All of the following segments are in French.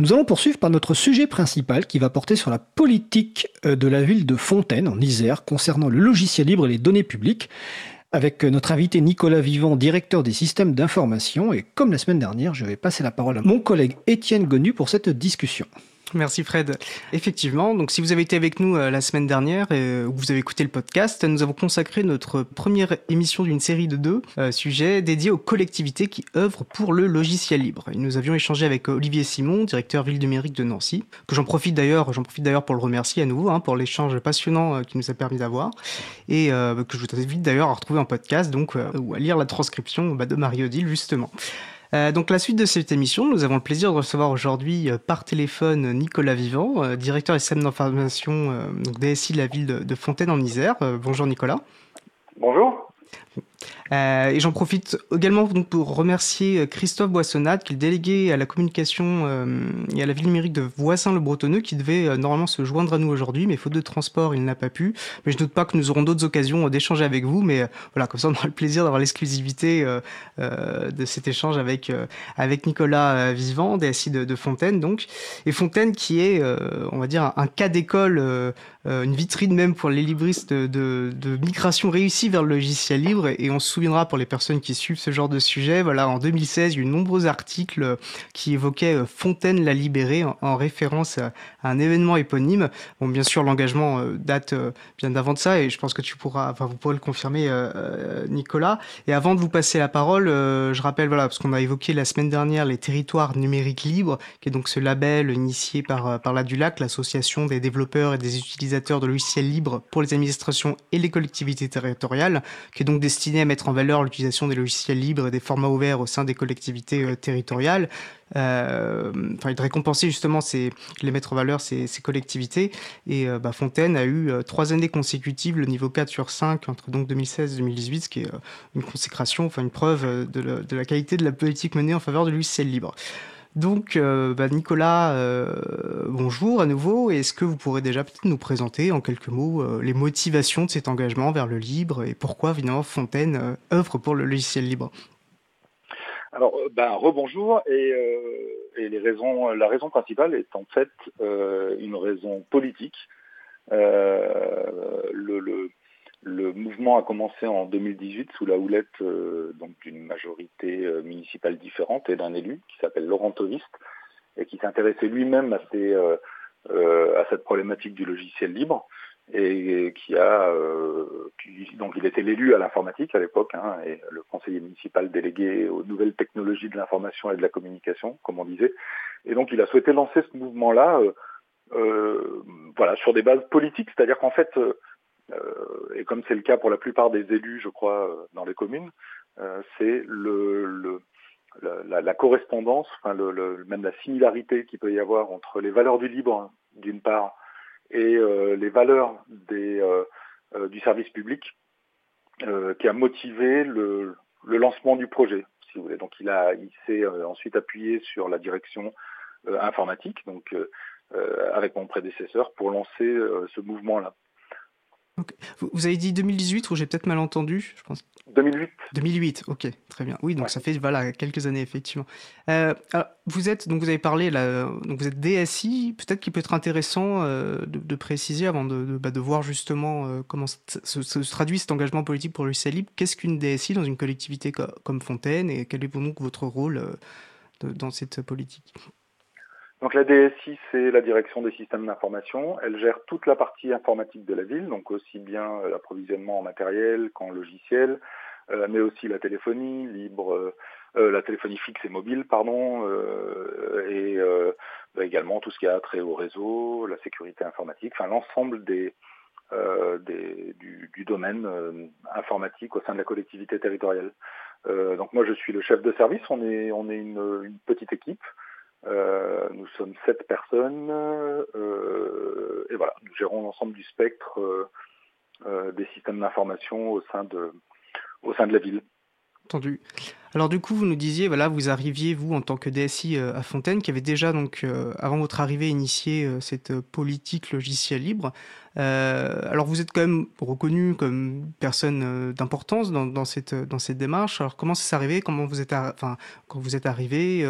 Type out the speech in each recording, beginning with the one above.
Nous allons poursuivre par notre sujet principal qui va porter sur la politique euh, de la ville de Fontaine en Isère concernant le logiciel libre et les données publiques avec notre invité Nicolas Vivant, directeur des systèmes d'information. Et comme la semaine dernière, je vais passer la parole à mon collègue Étienne Gonu pour cette discussion. Merci Fred. Effectivement, donc si vous avez été avec nous euh, la semaine dernière et euh, vous avez écouté le podcast, nous avons consacré notre première émission d'une série de deux euh, sujets dédiés aux collectivités qui œuvrent pour le logiciel libre. Et nous avions échangé avec Olivier Simon, directeur ville numérique de Nancy, que j'en profite d'ailleurs, j'en profite d'ailleurs pour le remercier à nouveau hein, pour l'échange passionnant qu'il nous a permis d'avoir et que je vous invite d'ailleurs à retrouver en podcast donc ou à lire la transcription bah, de Marie-Odile justement. Euh, donc la suite de cette émission, nous avons le plaisir de recevoir aujourd'hui euh, par téléphone Nicolas Vivant, euh, directeur systèmes d'information DSI de la ville de, de Fontaine en Isère. bonjour Nicolas. Bonjour. Euh, et j'en profite également donc pour remercier euh, Christophe Boissonnade, qui est le délégué à la communication euh, et à la ville numérique de Voissin-le-Bretonneux, qui devait normalement se joindre à nous aujourd'hui, mais faute de transport, il n'a pas pu. Mais je doute pas que nous aurons d'autres occasions d'échanger avec vous, mais voilà, comme ça on aura le plaisir d'avoir l'exclusivité de cet échange avec Nicolas Vivant, DSI de, de, Fontaine, donc. Et Fontaine qui est, on va dire, un, cas d'école, une vitrine même pour les libristes de migration réussie vers le logiciel libre, et on se souviendra pour les personnes qui suivent ce genre de sujet, voilà, en 2016, il y a eu de nombreux articles qui évoquaient euh, Fontaine la libérée en, référence à, un événement éponyme. Bon, bien sûr, l'engagement euh, date euh, bien d'avant de ça et je pense que tu pourras, enfin, vous pourrez le confirmer, Nicolas. Et avant de vous passer la parole, je rappelle, voilà, parce qu'on a évoqué la semaine dernière les territoires numériques libres, qui est donc ce label initié par, par la DULAC, l'association des développeurs et des utilisateurs de logiciels libres pour les administrations et les collectivités territoriales, qui est donc destiné à mettre en valeur l'utilisation des logiciels libres et des formats ouverts au sein des collectivités euh, territoriales. Euh, enfin, de récompenser justement les mettre en valeur ces, collectivités. Et euh, bah, Fontaine a eu euh, trois années consécutives le niveau 4 sur 5 entre donc 2016 et 2018, ce qui est une consécration, enfin une preuve de, la, qualité de la politique menée en faveur de logiciels libres. Donc, euh, bah, Nicolas, euh, bonjour à nouveau. Est-ce que vous pourrez déjà peut-être nous présenter en quelques mots euh, les motivations de cet engagement vers le libre et pourquoi, évidemment, Fontaine œuvre pour le logiciel libre? Alors, ben, rebonjour. Et, les raisons, la raison principale est en fait une raison politique. Le mouvement a commencé en 2018 sous la houlette euh, donc d'une majorité euh, municipale différente et d'un élu qui s'appelle Laurent Toviste et qui s'intéressait lui-même à, euh, à cette problématique du logiciel libre et, qui a donc il était l'élu à l'informatique à l'époque hein, et le conseiller municipal délégué aux nouvelles technologies de l'information et de la communication comme on disait. Et donc il a souhaité lancer ce mouvement là voilà sur des bases politiques. C'est-à-dire qu'en fait euh, et comme c'est le cas pour la plupart des élus, je crois, euh, dans les communes, euh, c'est la, correspondance, enfin même la similarité qu'il peut y avoir entre les valeurs du libre, d'une part, et les valeurs du service public, qui a motivé le, le, lancement du projet, si vous voulez. Donc il a, il s'est ensuite appuyé sur la direction informatique, donc avec mon prédécesseur, pour lancer ce mouvement-là. Vous avez dit 2018 ou j'ai peut-être mal entendu je pense. 2008. 2008, ok, très bien. Oui, donc ça fait voilà quelques années effectivement. Euh, vous êtes donc vous avez parlé là, donc vous êtes DSI. Peut-être qu'il peut être intéressant euh, de, préciser avant de, de, bah, de voir justement euh, comment se, traduit cet engagement politique pour le libre. Qu'est-ce qu'une DSI dans une collectivité comme Fontaine et quel est donc votre rôle dans cette politique? Donc la DSI, c'est la direction des systèmes d'information. Elle gère toute la partie informatique de la ville, donc aussi bien euh, l'approvisionnement en matériel qu'en logiciel, euh, mais aussi la téléphonie libre, euh, la téléphonie fixe et mobile, pardon, et bah, également tout ce qui a trait au réseau, la sécurité informatique, enfin l'ensemble des, des du, domaine informatique au sein de la collectivité territoriale. donc moi je suis le chef de service. On est on est une petite équipe. Euh, nous sommes sept personnes euh, et voilà, nous gérons l'ensemble du spectre euh, des systèmes d'information au sein de au sein de la ville. Entendu. Alors du coup, vous nous disiez, voilà, vous arriviez, vous, en tant que DSI euh, à Fontaine, qui avait déjà, donc, euh, avant votre arrivée, initié euh, cette politique logicielle libre. alors vous êtes quand même reconnu comme personne d'importance dans, cette, dans cette démarche. Alors comment ça s'est arrivé? Comment vous êtes, quand vous êtes arrivé,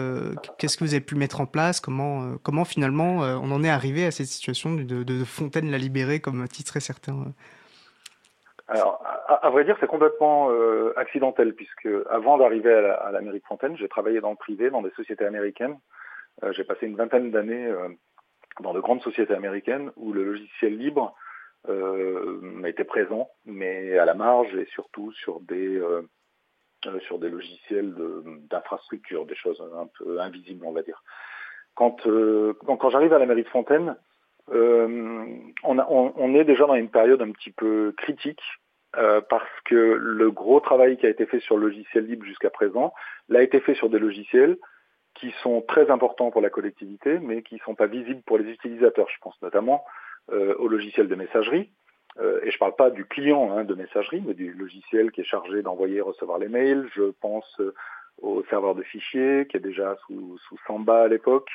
qu'est-ce que vous avez pu mettre en place? Comment, comment finalement on en est arrivé à cette situation de, Fontaine la libérée, comme titrait certains alors, à, vrai dire, c'est complètement euh, accidentel, puisque avant d'arriver à l'Amérique Fontaine, j'ai travaillé dans le privé, dans des sociétés américaines. Euh, j'ai passé une vingtaine d'années euh, dans de grandes sociétés américaines où le logiciel libre était présent, mais à la marge et surtout sur des sur des logiciels d'infrastructure, des choses un peu invisibles, on va dire. Quand quand, j'arrive à l'Amérique Fontaine, on, on, est déjà dans une période un petit peu critique euh, parce que le gros travail qui a été fait sur le logiciel libre jusqu'à présent l'a été fait sur des logiciels qui sont très importants pour la collectivité, mais qui ne sont pas visibles pour les utilisateurs. Je pense notamment euh, au logiciel de messagerie, euh, et je ne parle pas du client hein, de messagerie, mais du logiciel qui est chargé d'envoyer et recevoir les mails. Je pense au serveur de fichiers qui est déjà sous, sous Samba à l'époque.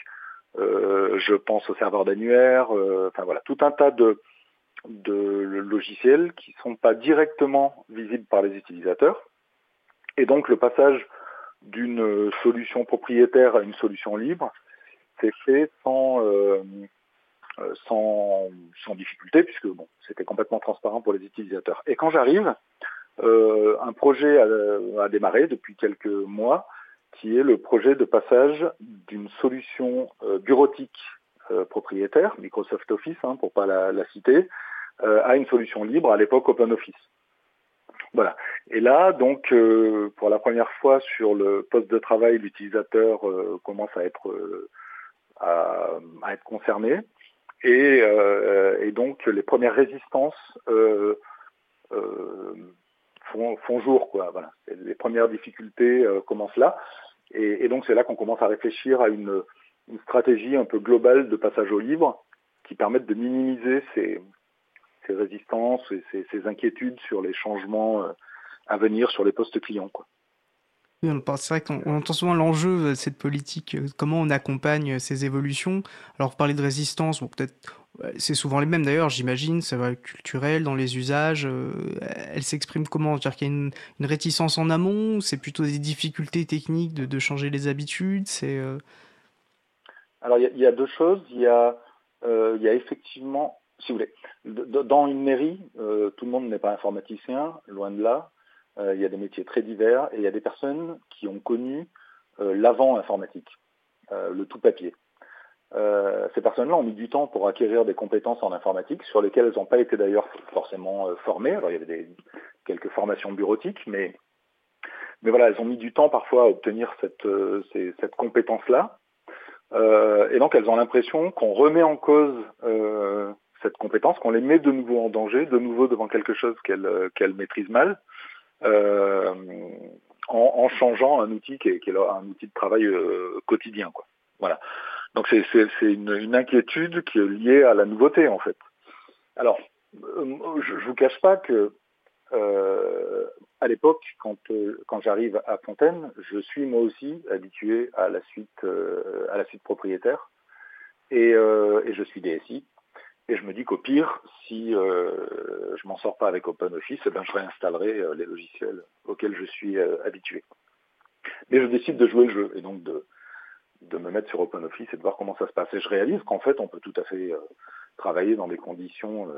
Je pense au serveur d'annuaire. enfin voilà, tout un tas de, de logiciels qui ne sont pas directement visibles par les utilisateurs. Et donc le passage d'une solution propriétaire à une solution libre s'est fait sans, euh, euh, sans, sans, difficulté, puisque bon, c'était complètement transparent pour les utilisateurs. Et quand j'arrive, euh, un projet a, a, démarré depuis quelques mois, qui est le projet de passage d'une solution bureautique propriétaire, Microsoft Office, hein, pour pas la, citer, euh, à une solution libre, à l'époque OpenOffice. Voilà. Et là, donc, euh, pour la première fois sur le poste de travail, l'utilisateur euh, commence à être à, être concerné. Et, et, donc, les premières résistances font, jour. Quoi. Voilà. Les premières difficultés commencent là. Et, donc, c'est là qu'on commence à réfléchir à une, stratégie un peu globale de passage au libre qui permette de minimiser ces, résistances et ses, inquiétudes sur les changements euh, à venir sur les postes clients. Quoi. c'est vrai qu'on entend souvent l'enjeu de cette politique, euh, comment on accompagne ces évolutions. Alors, vous parlez de résistance, bon, peut-être, c'est souvent les mêmes d'ailleurs, j'imagine, ça va culturel dans les usages. Euh, elle s'exprime comment? Dire qu'il y a une, réticence en amont C'est plutôt des difficultés techniques de, changer les habitudes? C'est Alors, il y, a deux choses. Il y a, il y a effectivement si vous voulez, dans une mairie, euh, tout le monde n'est pas informaticien, loin de là. Euh, il y a des métiers très divers et il y a des personnes qui ont connu euh, l'avant informatique, le tout papier. Ces personnes-là ont mis du temps pour acquérir des compétences en informatique sur lesquelles elles n'ont pas été d'ailleurs forcément formées. Alors il y avait des, quelques formations bureautiques, mais mais voilà, elles ont mis du temps parfois à obtenir cette, cette compétence-là. et donc elles ont l'impression qu'on remet en cause cette compétence, qu'on les met de nouveau en danger, de nouveau devant quelque chose qu'elles euh, qu'elle maîtrisent mal, euh, en, changeant un outil qui est, qui est un outil de travail euh, quotidien. Quoi. Voilà. Donc c'est une, inquiétude qui est liée à la nouveauté en fait. Alors, je, ne vous cache pas que euh, à l'époque, quand, quand j'arrive à Fontaine, je suis moi aussi habitué à la suite à la suite propriétaire et, je suis DSI. Et je me dis qu'au pire, si euh, je m'en sors pas avec OpenOffice, eh ben, je réinstallerai euh, les logiciels auxquels je suis euh, habitué. Mais je décide de jouer le jeu et donc de, de me mettre sur OpenOffice et de voir comment ça se passe. Et je réalise qu'en fait, on peut tout à fait euh, travailler dans des conditions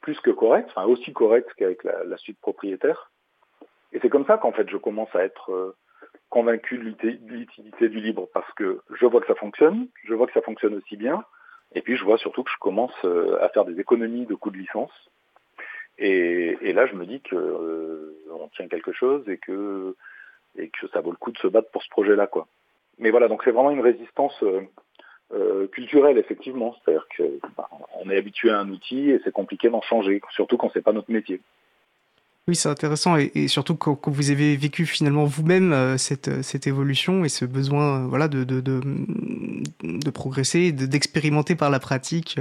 plus que correctes, enfin aussi correctes qu'avec la, la, suite propriétaire. Et c'est comme ça qu'en fait, je commence à être convaincu de l'utilité du libre parce que je vois que ça fonctionne, je vois que ça fonctionne aussi bien, et puis je vois surtout que je commence euh, à faire des économies de coûts de licence. Et, et là, je me dis que euh, on tient quelque chose et que et que ça vaut le coup de se battre pour ce projet-là, quoi. Mais voilà, donc c'est vraiment une résistance euh, culturelle, effectivement. C'est-à-dire que bah, est habitué à un outil et c'est compliqué d'en changer, surtout quand c'est pas notre métier. Oui, c'est intéressant et, surtout quand, vous avez vécu finalement vous-même euh, cette, euh, évolution et ce besoin euh, voilà, de progresser, d'expérimenter par la pratique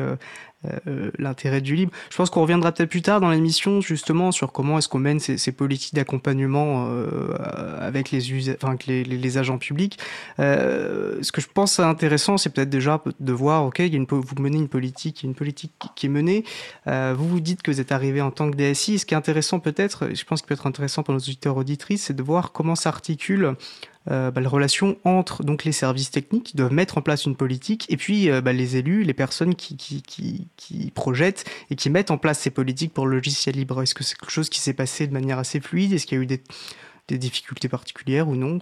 euh, l'intérêt du libre. Je pense qu'on reviendra peut-être plus tard dans l'émission justement sur comment est-ce qu'on mène ces, politiques d'accompagnement euh, avec les, agents publics. Euh, ce que je pense intéressant, c'est peut-être déjà de voir, ok, il une, vous menez une politique, une politique qui est menée. Vous vous dites que vous êtes arrivé en tant que DSI. Ce qui est intéressant peut-être, je pense qu'il peut être intéressant pour nos auditeurs auditrices, c'est de voir comment s'articule bah, la relation entre donc les services techniques qui doivent mettre en place une politique et puis euh, bah, les élus, les personnes qui, qui, projettent et qui mettent en place ces politiques pour le logiciel libre. Est-ce que c'est quelque chose qui s'est passé de manière assez fluide? Est-ce qu'il y a eu des, difficultés particulières ou non?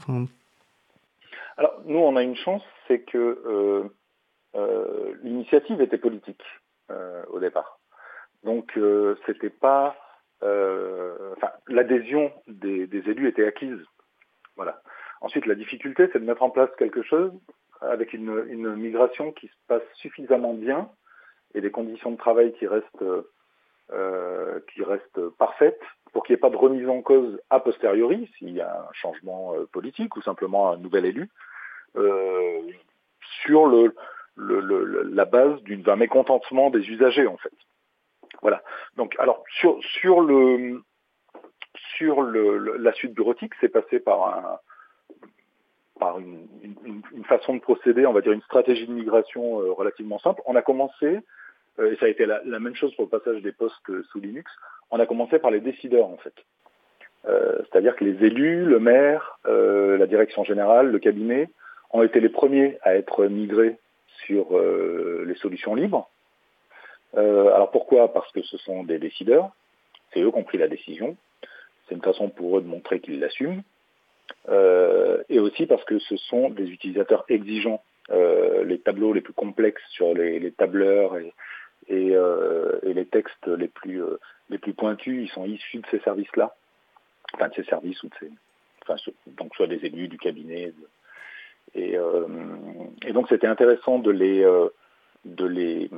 Alors nous, on a une chance, c'est que euh, euh l'initiative était politique euh, au départ. Donc c'était pas, enfin l'adhésion des élus était acquise. Voilà. Ensuite, la difficulté, c'est de mettre en place quelque chose avec une, une, migration qui se passe suffisamment bien et des conditions de travail qui restent, euh, qui restent parfaites pour qu'il n'y ait pas de remise en cause a posteriori s'il y a un changement euh, politique ou simplement un nouvel élu euh, sur le, le, le, la base d'un mécontentement des usagers en fait. Voilà. Donc alors sur sur le sur la suite bureautique, c'est passé par un une, façon de procéder, on va dire une stratégie de migration euh, relativement simple. On a commencé, euh, et ça a été la, même chose pour le passage des postes sous Linux, on a commencé par les décideurs en fait. Euh, C'est-à-dire que les élus, le maire, la direction générale, le cabinet ont été les premiers à être migrés sur les solutions libres. alors pourquoi? Parce que ce sont des décideurs, c'est eux qui ont pris la décision. C'est une façon pour eux de montrer qu'ils l'assument et aussi parce que ce sont des utilisateurs exigeants. Euh, les tableaux les plus complexes sur les, tableurs euh, et, les textes les plus les plus pointus, ils sont issus de ces services-là, enfin de ces services ou de ces, enfin donc soit des élus du cabinet. Et, donc c'était intéressant de les de les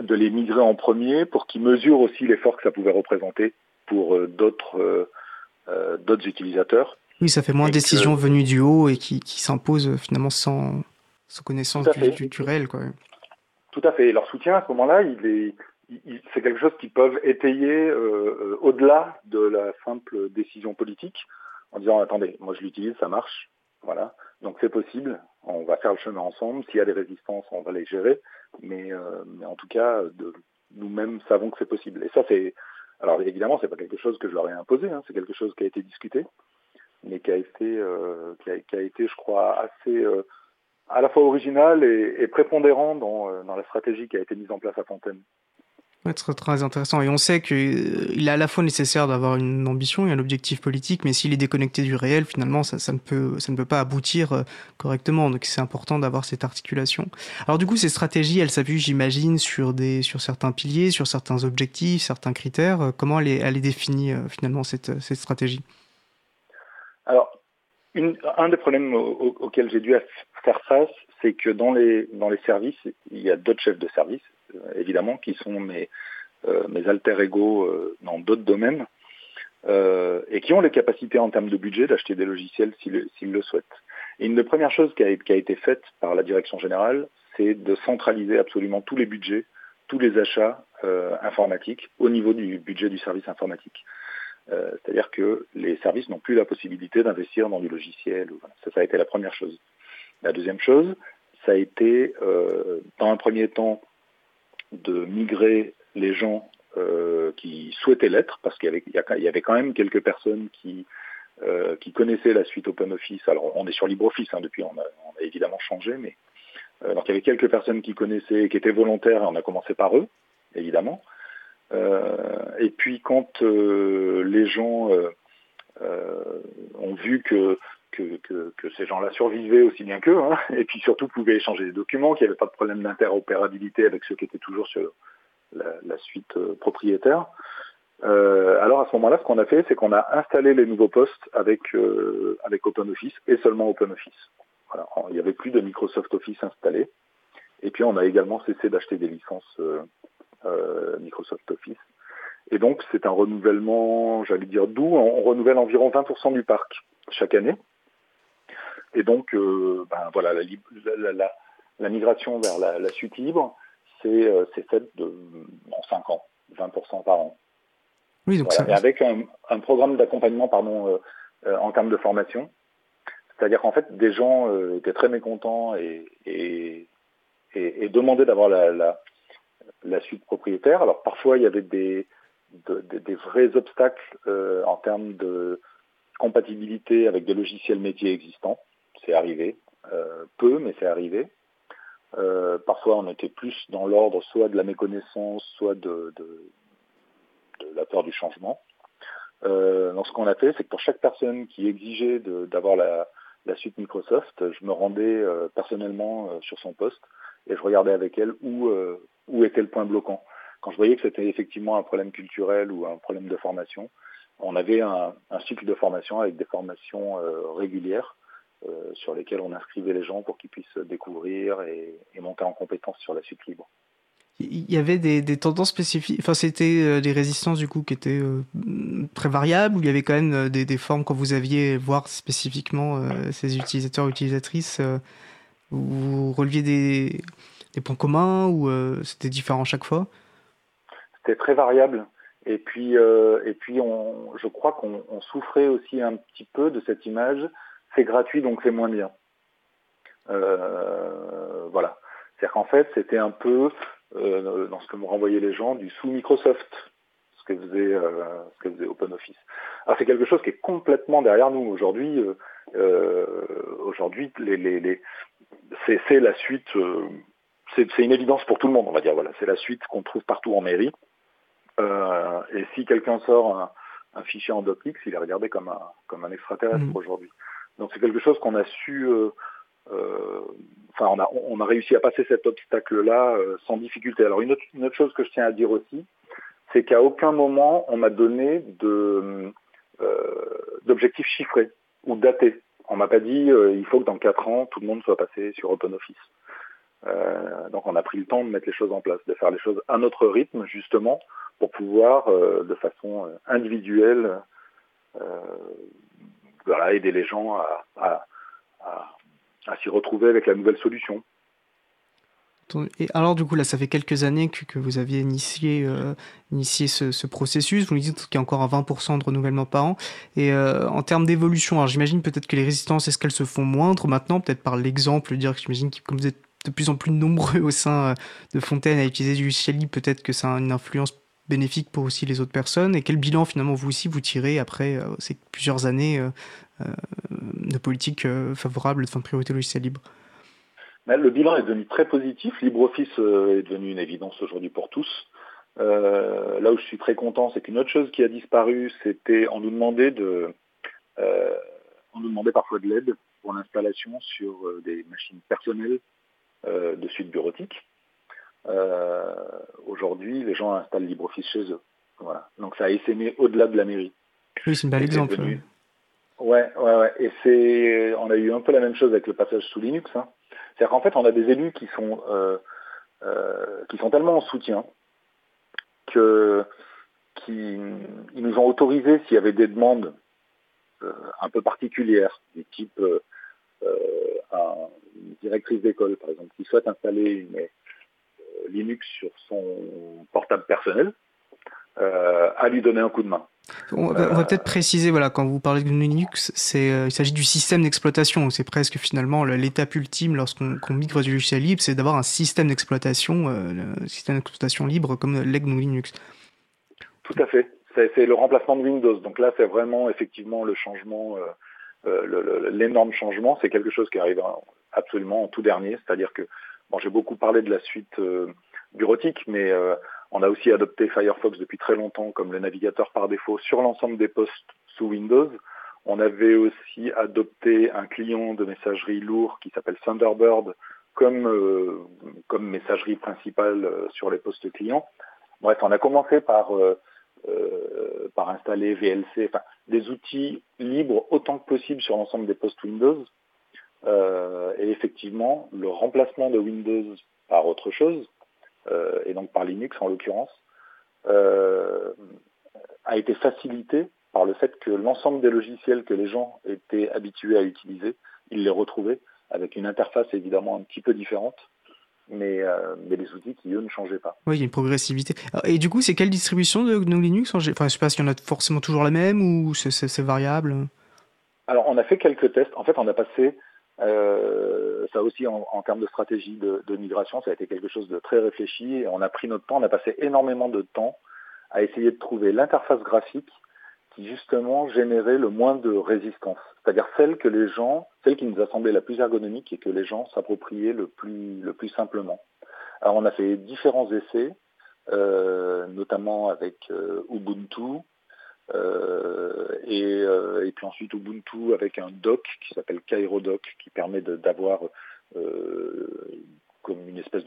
de les migrer en premier pour qu'ils mesurent aussi l'effort que ça pouvait représenter pour euh, d'autres utilisateurs oui, ça fait moins de décisions venues du haut et qui, qui s'imposent euh, finalement sans, sans connaissance réel. Quoi. Tout à fait. Et leur soutien à ce moment-là, il est, il, c'est quelque chose qu'ils peuvent étayer euh, euh, au-delà de la simple décision politique en disant attendez, moi je l'utilise, ça marche, voilà. Donc c'est possible, on va faire le chemin ensemble. S'il y a des résistances, on va les gérer, mais, euh, mais en tout cas, nous-mêmes savons que c'est possible. Et ça, c'est alors évidemment, c'est pas quelque chose que je leur ai imposé, hein, c'est quelque chose qui a été discuté mais qui a été, euh, qui, a, été, je crois, assez euh, à la fois original et, et prépondérant dans, euh, dans, la stratégie qui a été mise en place à Fontaine. Très, intéressant. Et on sait qu'il est à la fois nécessaire d'avoir une ambition et un objectif politique, mais s'il est déconnecté du réel, finalement, ça, ne, peut, ça ne peut pas aboutir correctement. Donc c'est important d'avoir cette articulation. Alors du coup, ces stratégies, elles s'appuient, j'imagine, sur, sur certains piliers, sur certains objectifs, certains critères. Comment elle est, définie, finalement, cette stratégie? Alors, une, un des problèmes au, auxquels j'ai dû faire face, c'est que dans les, dans les services, il y a d'autres chefs de service, euh, évidemment, qui sont mes, euh, mes alter ego euh, dans d'autres domaines, euh, et qui ont les capacités en termes de budget d'acheter des logiciels s'ils le souhaitent. Et une des premières choses qui a, qui a été faite par la direction générale, c'est de centraliser absolument tous les budgets, tous les achats euh, informatiques au niveau du budget du service informatique. Euh, c'est-à-dire que les services n'ont plus la possibilité d'investir dans du logiciel. Ça, ça a été la première chose. La deuxième chose, ça a été, euh, dans un premier temps, de migrer les gens euh, qui souhaitaient l'être, parce qu'il y y avait quand même quelques personnes qui, euh, qui connaissaient la suite OpenOffice. Alors, on est sur LibreOffice hein, depuis, on a, on a, évidemment changé, mais euh, donc il y avait quelques personnes qui connaissaient, qui étaient volontaires, et on a commencé par eux, évidemment. Euh, et puis quand euh, les gens euh, ont vu que ces gens-là survivaient aussi bien qu'eux, hein, et puis surtout pouvaient échanger des documents, qu'il n'y avait pas de problème d'interopérabilité avec ceux qui étaient toujours sur la, suite propriétaire. Alors à ce moment-là, ce qu'on a fait, c'est qu'on a installé les nouveaux postes avec OpenOffice et seulement OpenOffice. Il n'y avait plus de Microsoft Office installé. Et puis on a également cessé d'acheter des licences Microsoft Office. Et donc c'est un renouvellement, j'allais dire doux, on renouvelle environ 20% du parc chaque année. Et donc, euh, ben voilà, la, la, la, la, migration vers la, suite libre, c'est fait de, en 5 ans, 20% par an. Oui, donc Et avec un, programme d'accompagnement pardon, en termes de formation. C'est-à-dire qu'en fait, des gens étaient très mécontents et, et, et, demandaient d'avoir la, la, la, suite propriétaire. Alors parfois, il y avait des, vrais obstacles en termes de compatibilité avec des logiciels métiers existants. C'est arrivé. Euh, peu, mais c'est arrivé. Euh, parfois, on était plus dans l'ordre soit de la méconnaissance, soit de, la peur du changement. Euh, donc, ce qu'on a fait, c'est que pour chaque personne qui exigeait d'avoir la, suite Microsoft, je me rendais personnellement sur son poste et je regardais avec elle où, où était le point bloquant. Quand je voyais que c'était effectivement un problème culturel ou un problème de formation, on avait un, cycle de formation avec des formations régulières euh, sur lesquels on inscrivait les gens pour qu'ils puissent découvrir et, monter en compétence sur la suite libre. Il y avait des, tendances spécifiques, enfin c'était euh, des résistances du coup qui étaient euh, très variables ou il y avait quand même des, formes quand vous aviez voir spécifiquement ces utilisateurs utilisatrices, vous releviez des, points communs ou c'était différent chaque fois? C'était très variable. Et puis, et puis on, je crois qu'on souffrait aussi un petit peu de cette image c'est gratuit, donc c'est moins bien. Euh, voilà. C'est-à-dire qu'en fait, c'était un peu, euh, dans ce que me renvoyaient les gens, du sous Microsoft, ce que faisait, euh, ce que faisait OpenOffice. Alors c'est quelque chose qui est complètement derrière nous aujourd'hui. aujourd'hui, les, les c'est la suite. C'est une évidence pour tout le monde, on va dire. Voilà, c'est la suite qu'on trouve partout en mairie. et si quelqu'un sort un, un, fichier en docx, il est regardé comme un, comme un extraterrestre mmh. aujourd'hui. Donc c'est quelque chose qu'on a su, euh, euh, enfin on a, on a réussi à passer cet obstacle-là euh, sans difficulté. Alors une autre, une autre chose que je tiens à dire aussi, c'est qu'à aucun moment on m'a donné de d'objectifs chiffrés ou datés. On m'a pas dit il faut que dans quatre ans tout le monde soit passé sur OpenOffice. Euh, donc on a pris le temps de mettre les choses en place, de faire les choses à notre rythme justement pour pouvoir de façon individuelle voilà, aider les gens à, s'y retrouver avec la nouvelle solution. Et alors du coup là ça fait quelques années que, vous aviez initié, euh, ce, processus, vous nous dites qu'il y a encore un 20% de renouvellement par an, et euh, en termes d'évolution, alors j'imagine peut-être que les résistances, est-ce qu'elles se font moindres maintenant, peut-être par l'exemple, dire que j'imagine que comme vous êtes de plus en plus nombreux au sein euh, de Fontaine à utiliser du logiciel peut-être que ça a une influence bénéfique pour aussi les autres personnes, et quel bilan finalement vous aussi vous tirez après ces plusieurs années euh, de politique euh, favorable de fin de priorité logiciel libre? Le bilan est devenu très positif. LibreOffice euh, est devenu une évidence aujourd'hui pour tous. là où je suis très content, c'est qu'une autre chose qui a disparu, c'était on nous demandait de, on nous demandait parfois de l'aide pour l'installation sur des machines personnelles de suite bureautique. Aujourd'hui, les gens installent LibreOffice chez eux. Voilà. Donc ça a essaimé au-delà de la mairie. Oui, c'est un bel exemple. Ouais, ouais, ouais. Et c'est, on a eu un peu la même chose avec le passage sous Linux. Hein. C'est-à-dire qu'en fait, on a des élus qui sont, euh, euh, qui sont tellement en soutien que, qui, ils nous ont autorisé s'il y avait des demandes euh, un peu particulières, du type euh, une directrice d'école, par exemple, qui souhaite installer une Linux sur son portable personnel, à lui donner un coup de main. On va, peut-être préciser, voilà, quand vous parlez de Linux, euh, il s'agit du système d'exploitation. C'est presque finalement l'étape ultime lorsqu'on migre du logiciel libre, c'est d'avoir un système d'exploitation, euh, un système d'exploitation libre comme l'EGNU Linux. Tout à fait. C'est le remplacement de Windows. Donc là, c'est vraiment effectivement le changement, euh, l'énorme changement. C'est quelque chose qui arrive absolument en tout dernier. C'est-à-dire que, bon, j'ai beaucoup parlé de la suite bureautique, mais on a aussi adopté Firefox depuis très longtemps comme le navigateur par défaut sur l'ensemble des postes sous Windows. On avait aussi adopté un client de messagerie lourd qui s'appelle Thunderbird comme, euh, comme messagerie principale euh, sur les postes clients. Bref, on a commencé par, euh, par installer VLC, enfin, des outils libres autant que possible sur l'ensemble des postes Windows. Et effectivement, le remplacement de Windows par autre chose, euh, et donc par Linux en l'occurrence, euh, a été facilité par le fait que l'ensemble des logiciels que les gens étaient habitués à utiliser, ils les retrouvaient avec une interface évidemment un petit peu différente. mais, euh, mais des outils qui, eux, ne changeaient pas. Oui, il y a une progressivité. Et du coup, c'est quelle distribution de GNU Linux Enfin, je sais pas s'il y en a forcément toujours la même ou c'est variable? Alors, on a fait quelques tests. En fait, on a passé, euh, ça aussi en, en, termes de stratégie de, de, migration, ça a été quelque chose de très réfléchi. Et on a pris notre temps, on a passé énormément de temps à essayer de trouver l'interface graphique qui justement générait le moins de résistance, c'est-à-dire celle que les gens, celle qui nous a semblé la plus ergonomique et que les gens s'appropriaient le plus, le plus simplement. Alors on a fait différents essais, euh, notamment avec euh, Ubuntu, euh, et, euh, et, puis ensuite Ubuntu avec un doc qui s'appelle KairoDoc, qui permet d'avoir euh, comme une espèce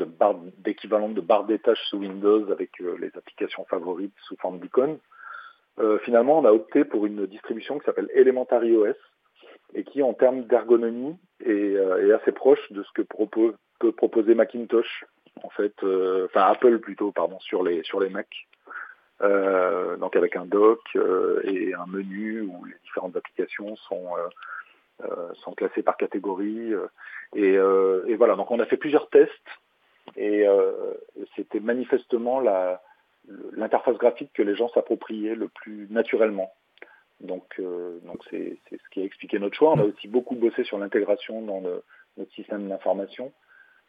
d'équivalent de barre des tâches sous Windows avec les applications favorites sous forme d'icônes. Finalement, on a opté pour une distribution qui s'appelle Elementary OS et qui, en termes d'ergonomie, est, assez proche de ce que peut proposer Macintosh, en fait, enfin Apple plutôt, pardon, sur les sur les Mac. Euh, donc avec un dock euh, et un menu où les différentes applications sont sont classées par catégorie. Et, voilà, donc on a fait plusieurs tests et c'était manifestement l'interface graphique que les gens s'appropriaient le plus naturellement. Donc, euh, donc c'est, ce qui a expliqué notre choix. On a aussi beaucoup bossé sur l'intégration dans notre système d'information,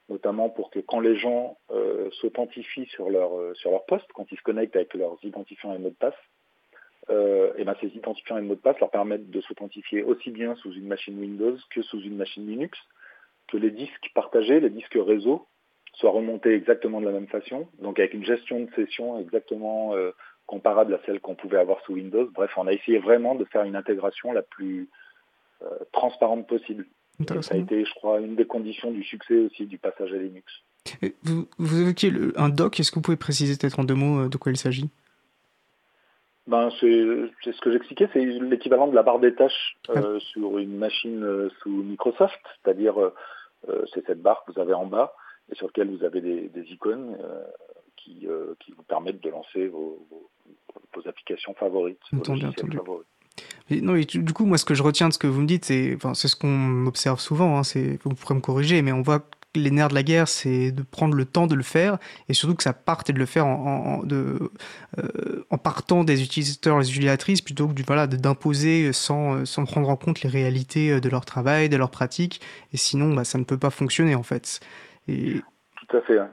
notamment pour que quand les gens euh, s'authentifient sur leur euh, sur leur poste, quand ils se connectent avec leurs identifiants et mots de passe, euh, et ben ces identifiants et mots de passe leur permettent de s'authentifier aussi bien sous une machine Windows que sous une machine Linux, que les disques partagés, les disques réseau soit remonté exactement de la même façon, donc avec une gestion de session exactement comparable à celle qu'on pouvait avoir sous Windows. Bref, on a essayé vraiment de faire une intégration la plus transparente possible. Ça a été, je crois, une des conditions du succès aussi du passage à Linux. Et vous, vous évoquiez le, un doc, est-ce que vous pouvez préciser peut-être en deux mots euh, de quoi il s'agit? Ben, c'est ce que j'expliquais, c'est l'équivalent de la barre des tâches euh, sur une machine euh, sous Microsoft, c'est-à-dire euh, c'est cette barre que vous avez en bas et sur lequel vous avez des, des icônes qui, qui, vous permettent de lancer vos, vos, vos applications favorites. Entendu, entendu. Favoris. Non, du coup, moi, ce que je retiens de ce que vous me dites, c'est enfin, ce qu'on observe souvent, hein, vous pourrez me corriger, mais on voit que les nerfs de la guerre, c'est de prendre le temps de le faire, et surtout que ça parte et de le faire en, euh, partant des utilisateurs, les utilisatrices, plutôt que voilà, d'imposer sans, sans prendre en compte les réalités de leur travail, de leur pratique, et sinon, bah, ça ne peut pas fonctionner, en fait. Tout à fait. Hein.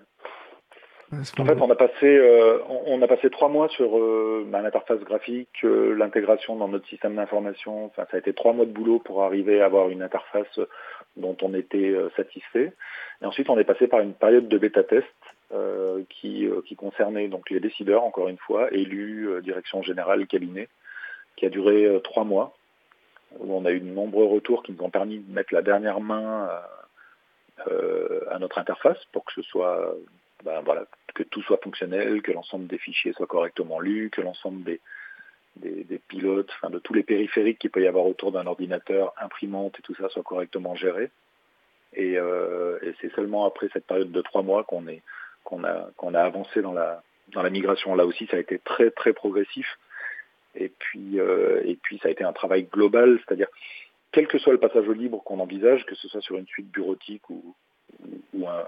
En fait, on a passé, euh, on a passé trois mois sur euh, bah, l'interface graphique, euh, l'intégration dans notre système d'information. Enfin, ça a été trois mois de boulot pour arriver à avoir une interface dont on était satisfait. Et ensuite, on est passé par une période de bêta test qui, qui concernait donc les décideurs, encore une fois, élus, direction générale, cabinet, qui a duré trois mois, où on a eu de nombreux retours qui nous ont permis de mettre la dernière main à notre interface pour que ce soit ben, voilà, que tout soit fonctionnel, que l'ensemble des fichiers soit correctement lu, que l'ensemble des, pilotes, enfin de tous les périphériques qu'il peut y avoir autour d'un ordinateur, imprimante et tout ça soit correctement géré. Et, euh, et c'est seulement après cette période de trois mois qu'on est qu'on a qu'on a avancé dans la dans la migration. Là aussi, ça a été très très progressif. Et puis euh, et puis ça a été un travail global, c'est-à-dire quel que soit le passage au libre qu'on envisage, que ce soit sur une suite bureautique ou, ou un,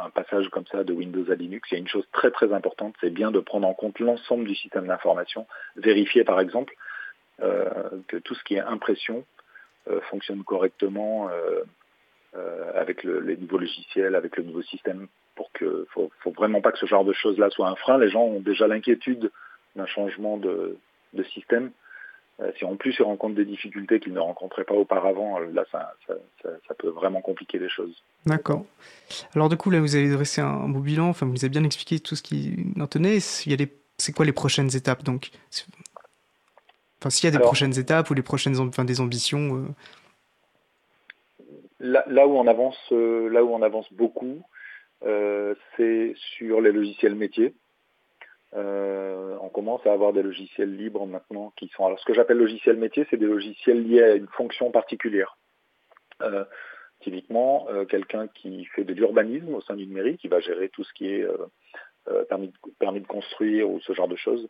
un, passage comme ça de Windows à Linux, il y a une chose très très importante, c'est bien de prendre en compte l'ensemble du système d'information, vérifier par exemple euh, que tout ce qui est impression euh, fonctionne correctement euh, avec le, les nouveaux logiciels, avec le nouveau système, pour que faut, faut vraiment pas que ce genre de choses-là soit un frein. Les gens ont déjà l'inquiétude d'un changement de système. Euh, si en plus ils rencontrent des difficultés qu'ils ne rencontraient pas auparavant, là, ça, ça, ça, ça peut vraiment compliquer les choses. D'accord. Alors du coup, là, vous avez dressé un beau bilan, enfin, vous avez bien expliqué tout ce qui en tenait. Il y a. C'est quoi les prochaines étapes, donc? Enfin, s'il y a des Alors, prochaines étapes ou les prochaines, enfin, des ambitions euh... là, là, où on avance, euh, là où on avance beaucoup, euh, c'est sur les logiciels métiers. Euh, on commence à avoir des logiciels libres maintenant qui sont. Alors, ce que j'appelle logiciels métiers, c'est des logiciels liés à une fonction particulière. Euh, typiquement, euh, quelqu'un qui fait de l'urbanisme au sein d'une mairie, qui va gérer tout ce qui est permis, de, permis de construire ou ce genre de choses,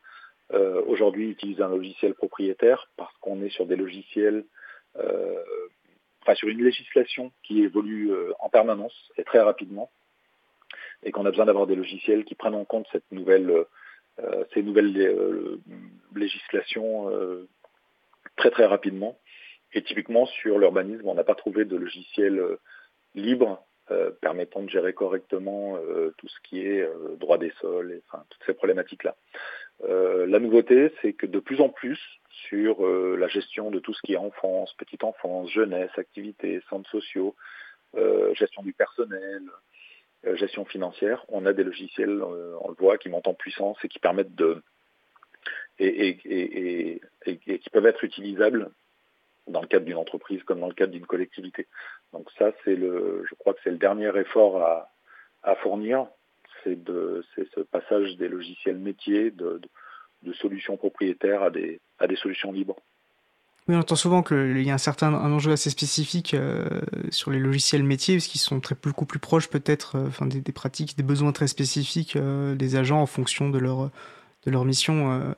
aujourd'hui utilise un logiciel propriétaire parce qu'on est sur des logiciels, enfin sur une législation qui évolue en permanence et très rapidement. et qu'on a besoin d'avoir des logiciels qui prennent en compte cette nouvelle, ces nouvelles législations très très rapidement. Et typiquement sur l'urbanisme, on n'a pas trouvé de logiciel libre euh, permettant de gérer correctement euh, tout ce qui est euh, droit des sols, et, enfin toutes ces problématiques-là. la nouveauté, c'est que de plus en plus sur la gestion de tout ce qui est enfance, petite enfance, jeunesse, activités, centres sociaux, gestion du personnel, gestion financière, on a des logiciels, on le voit, qui montent en puissance et qui permettent de et, et, et qui peuvent être utilisables dans le cadre d'une entreprise comme dans le cadre d'une collectivité. Donc ça, c'est le, je crois que c'est le dernier effort à, fournir, c'est de, c'est ce passage des logiciels métiers de, solutions propriétaires à des solutions libres. Oui, on entend souvent qu'il y a un certain un enjeu assez spécifique euh, sur les logiciels métiers, parce qu'ils sont très, beaucoup plus proches peut-être euh, enfin, des, pratiques, des besoins très spécifiques euh, des agents en fonction de leur, de leur mission.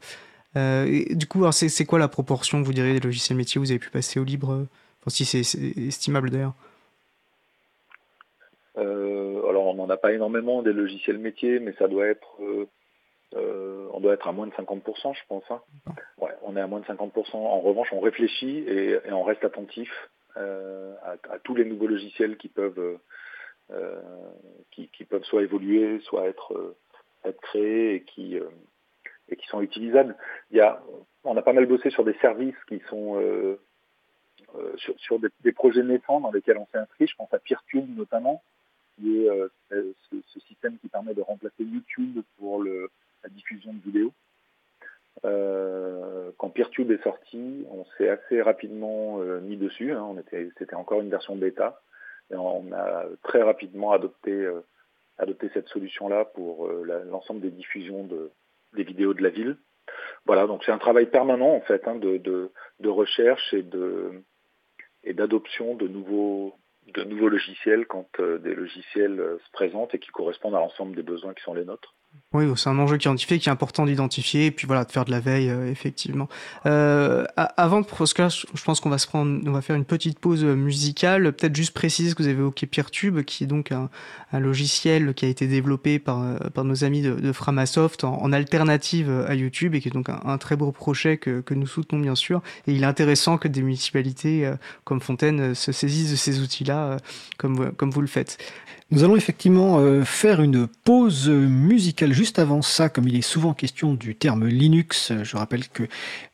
Du coup, c'est quoi la proportion, vous direz, des logiciels métiers que vous avez pu passer au libre enfin, Si c'est estimable d'ailleurs? Alors, on n'en a pas énormément des logiciels métiers, mais ça doit être. Euh, on doit être à moins de 50%, je pense. Hein. Ouais, on est à moins de 50%. En revanche, on réfléchit et, on reste attentif à, tous les nouveaux logiciels qui peuvent, qui, qui, peuvent soit évoluer, soit être, être créés et qui, et qui sont utilisables. Il y a, on a pas mal bossé sur des services qui sont euh, euh, sur, sur des, projets naissants dans lesquels on s'est inscrit. Je pense à Peertube notamment, qui est euh, ce, ce, système qui permet de remplacer YouTube pour le, la diffusion de vidéos. Euh, quand Peertube est sorti, on s'est assez rapidement euh, mis dessus. Hein, on était, c'était encore une version bêta, et on a très rapidement adopté, euh, adopté cette solution-là pour l'ensemble des diffusions de, des vidéos de la ville. Voilà, donc c'est un travail permanent en fait hein, de, de, de, recherche et de et d'adoption de nouveaux de nouveaux logiciels quand euh, des logiciels euh, se présentent et qui correspondent à l'ensemble des besoins qui sont les nôtres. Oui, c'est un enjeu qui est identifié, qui est important d'identifier, et puis voilà, de faire de la veille, euh, effectivement. Euh, avant parce que là, je pense qu'on va se prendre, on va faire une petite pause musicale. Peut-être juste préciser que vous avez évoqué Peertube, qui est donc un, logiciel qui a été développé par, par nos amis de, Framasoft en, alternative à YouTube, et qui est donc un, très beau projet que, que nous soutenons bien sûr. Et il est intéressant que des municipalités comme Fontaine se saisissent de ces outils-là, comme, comme vous le faites. Nous allons effectivement euh, faire une pause musicale juste avant ça, comme il est souvent question du terme Linux. Je rappelle que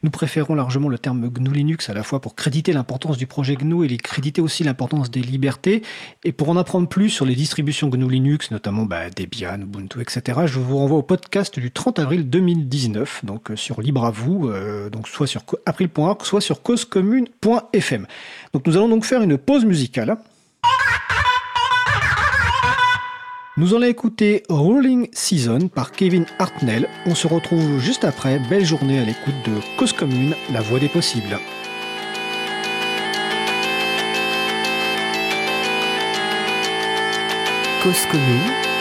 nous préférons largement le terme GNU Linux à la fois pour créditer l'importance du projet GNU et créditer aussi l'importance des libertés. Et pour en apprendre plus sur les distributions GNU Linux, notamment bah, Debian, Ubuntu, etc., je vous renvoie au podcast du 30 avril 2019, donc euh, sur Libre à vous, euh, donc soit sur april.org, soit sur causecommune.fm. Donc nous allons donc faire une pause musicale. Nous allons écouter Rolling Season par Kevin Hartnell. On se retrouve juste après. Belle journée à l'écoute de Cause Commune, la voix des possibles. Cause Commune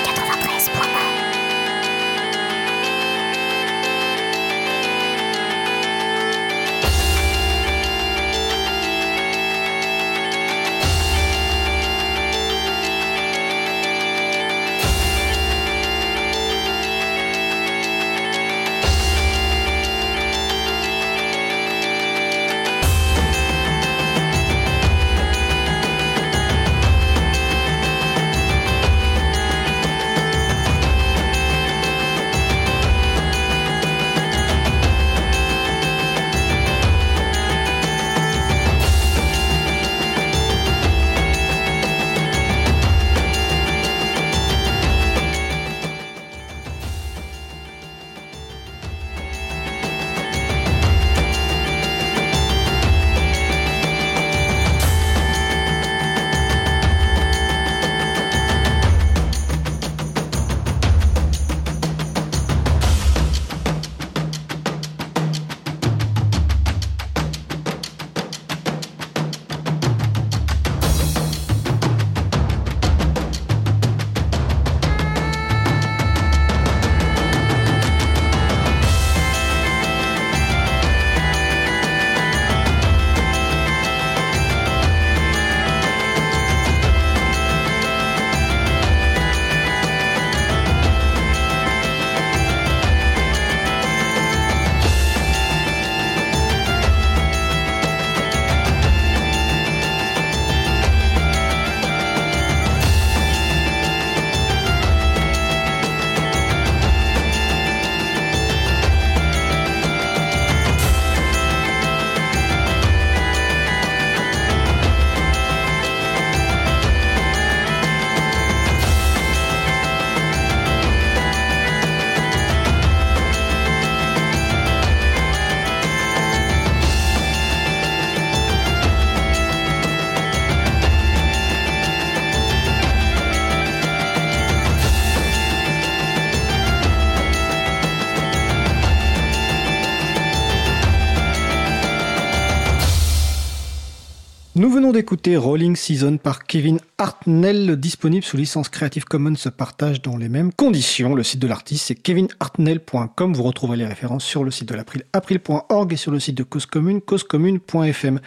d'écouter Rolling Season par Kevin Hartnell, disponible sous licence Creative Commons se partage dans les mêmes conditions. Le site de l'artiste c'est kevinhartnell.com. Vous retrouverez les références sur le site de l'April, april.org et sur le site de Cause Commune, causecommune.fm.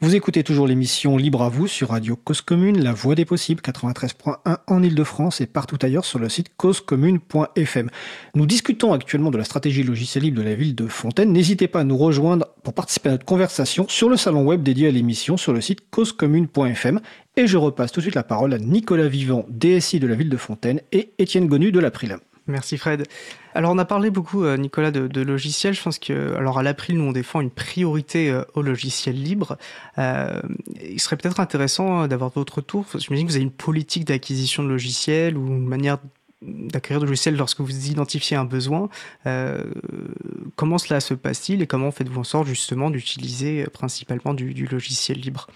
Vous écoutez toujours l'émission Libre à vous sur Radio Cause Commune, la voix des possibles, 93.1 en Ile-de-France et partout ailleurs sur le site causecommune.fm. Nous discutons actuellement de la stratégie logicielle libre de la ville de Fontaine. N'hésitez pas à nous rejoindre pour participer à notre conversation sur le salon web dédié à l'émission sur le site causecommune.fm. Et je repasse tout de suite la parole à Nicolas Vivant, DSI de la ville de Fontaine, et Étienne Gonu de l'April. Merci Fred. Alors on a parlé beaucoup, euh, Nicolas, de, logiciels. Je pense que, alors à l'April, nous on défend une priorité euh, au logiciel libre. Euh, il serait peut-être intéressant d'avoir votre tour. J'imagine que vous avez une politique d'acquisition de logiciels ou une manière d'acquérir de logiciels lorsque vous identifiez un besoin. comment cela se passe-t-il et comment faites-vous en sorte justement d'utiliser principalement du logiciel libre?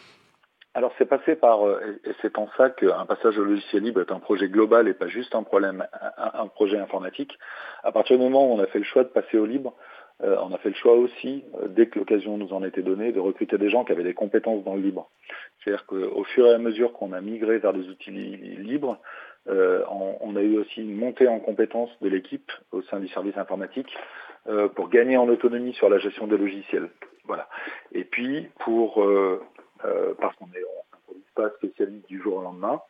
Alors c'est passé par, euh, et c'est en ça qu'un passage au logiciel libre est un projet global et pas juste un problème, un, projet informatique. À partir du moment où on a fait le choix de passer au libre, euh, on a fait le choix aussi, euh, dès que l'occasion nous en était donnée, de recruter des gens qui avaient des compétences dans le libre. C'est-à-dire qu'au fur et à mesure qu'on a migré vers des outils libres, on, a eu aussi une montée en compétences de l'équipe au sein du service informatique pour gagner en autonomie sur la gestion des logiciels. Voilà. Et puis pour euh, parce qu'on ne s'improvise pas spécialiste du jour au lendemain.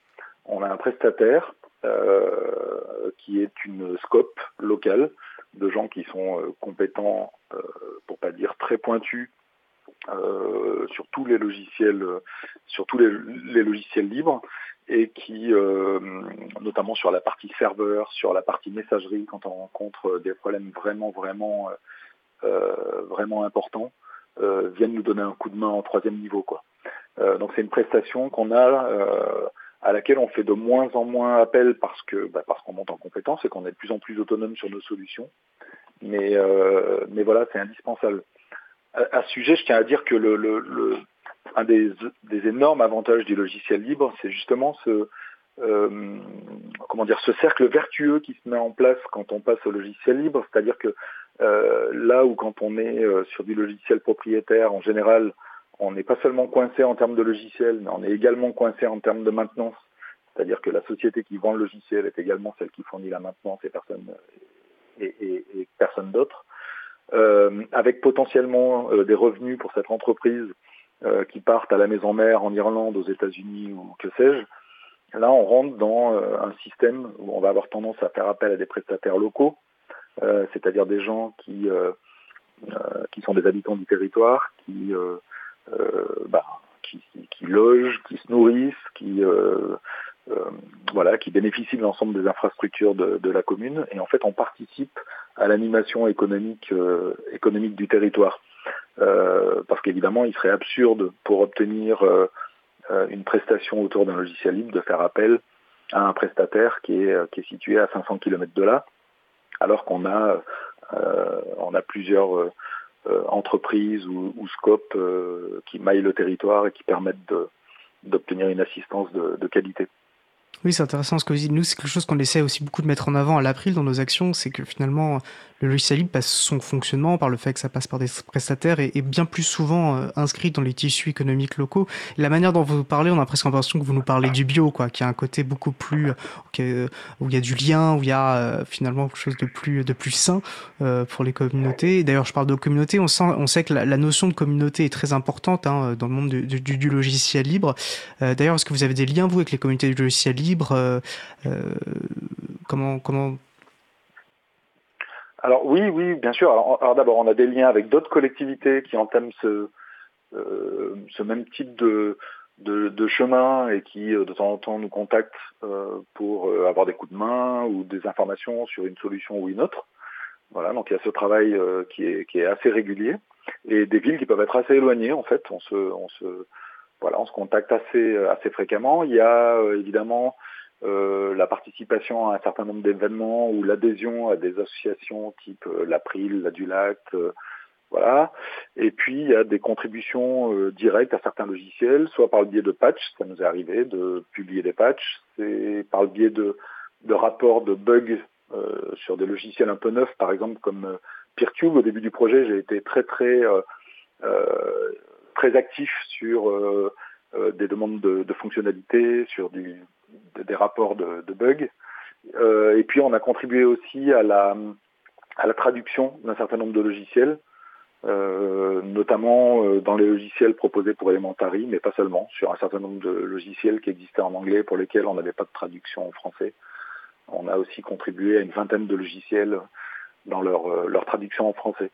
On a un prestataire euh, qui est une scope locale de gens qui sont euh, compétents, pour pas dire très pointus, sur tous les logiciels, sur tous les, logiciels libres et qui, notamment sur la partie serveur, sur la partie messagerie, quand on rencontre des problèmes vraiment, vraiment, vraiment importants, viennent nous donner un coup de main en troisième niveau, quoi. Euh, donc c'est une prestation qu'on a euh, à laquelle on fait de moins en moins appel parce que bah, parce qu'on monte en compétence et qu'on est de plus en plus autonome sur nos solutions. Mais euh, mais voilà, c'est indispensable. À, ce sujet, je tiens à dire que le, le, le un des, des, énormes avantages du logiciel libre, c'est justement ce euh, comment dire ce cercle vertueux qui se met en place quand on passe au logiciel libre, c'est-à-dire que euh, là où quand on est sur du logiciel propriétaire, en général, on n'est pas seulement coincé en termes de logiciel, mais on est également coincé en termes de maintenance. C'est-à-dire que la société qui vend le logiciel est également celle qui fournit la maintenance et personne, et, personne d'autre. Euh, avec potentiellement euh, des revenus pour cette entreprise euh, qui partent à la maison mère en Irlande, aux États-Unis ou que sais-je. Là, on rentre dans un système où on va avoir tendance à faire appel à des prestataires locaux, c'est-à-dire des gens qui, qui sont des habitants du territoire, qui euh, bah, qui, qui, logent, qui se nourrissent, qui euh, euh, voilà, qui bénéficient de l'ensemble des infrastructures de, la commune. Et en fait, on participe à l'animation économique, économique du territoire. parce qu'évidemment, il serait absurde pour obtenir une prestation autour d'un logiciel libre de faire appel à un prestataire qui est, qui est situé à 500 km de là, alors qu'on a, on a plusieurs euh, entreprises ou, ou scopes euh, qui maillent le territoire et qui permettent d'obtenir une assistance de qualité. Oui, c'est intéressant ce que vous dites. Nous, c'est quelque chose qu'on essaie aussi beaucoup de mettre en avant à l'April dans nos actions, c'est que finalement, le logiciel libre passe son fonctionnement par le fait que ça passe par des prestataires et est bien plus souvent euh, inscrit dans les tissus économiques locaux. la manière dont vous parlez, on a presque l'impression que vous nous parlez du bio, quoi, qui a un côté beaucoup plus euh, où il y a du lien, où il y a euh, finalement quelque chose de plus de plus sain pour les communautés. D'ailleurs, je parle de communauté. On sent, on sait que la, notion de communauté est très importante hein, dans le monde du, du logiciel libre. D'ailleurs, est-ce que vous avez des liens vous avec les communautés du logiciel libre euh, euh, comment, comment alors oui, oui, bien sûr. Alors, d'abord, on a des liens avec d'autres collectivités qui entament ce, euh, ce même type de, chemin et qui de temps en temps nous contactent pour avoir des coups de main ou des informations sur une solution ou une autre. Voilà, donc il y a ce travail qui, est, assez régulier et des villes qui peuvent être assez éloignées en fait. On se, voilà, on se contacte assez, assez fréquemment. Il y a évidemment euh, la participation à un certain nombre d'événements ou l'adhésion à des associations type euh, l'April, la Dulac, euh, voilà. Et puis il y a des contributions euh, directes à certains logiciels, soit par le biais de patchs, ça nous est arrivé de publier des patchs, c'est par le biais de, de rapports de bugs sur des logiciels un peu neufs, par exemple comme PeerTube. Au début du projet, j'ai été très très très actif sur des demandes de, fonctionnalités, sur des rapports de, bugs. et puis on a contribué aussi à la, traduction d'un certain nombre de logiciels. Euh, notamment euh, dans les logiciels proposés pour Elementary, mais pas seulement, sur un certain nombre de logiciels qui existaient en anglais pour lesquels on n'avait pas de traduction en français. On a aussi contribué à une vingtaine de logiciels dans euh, leur traduction en français.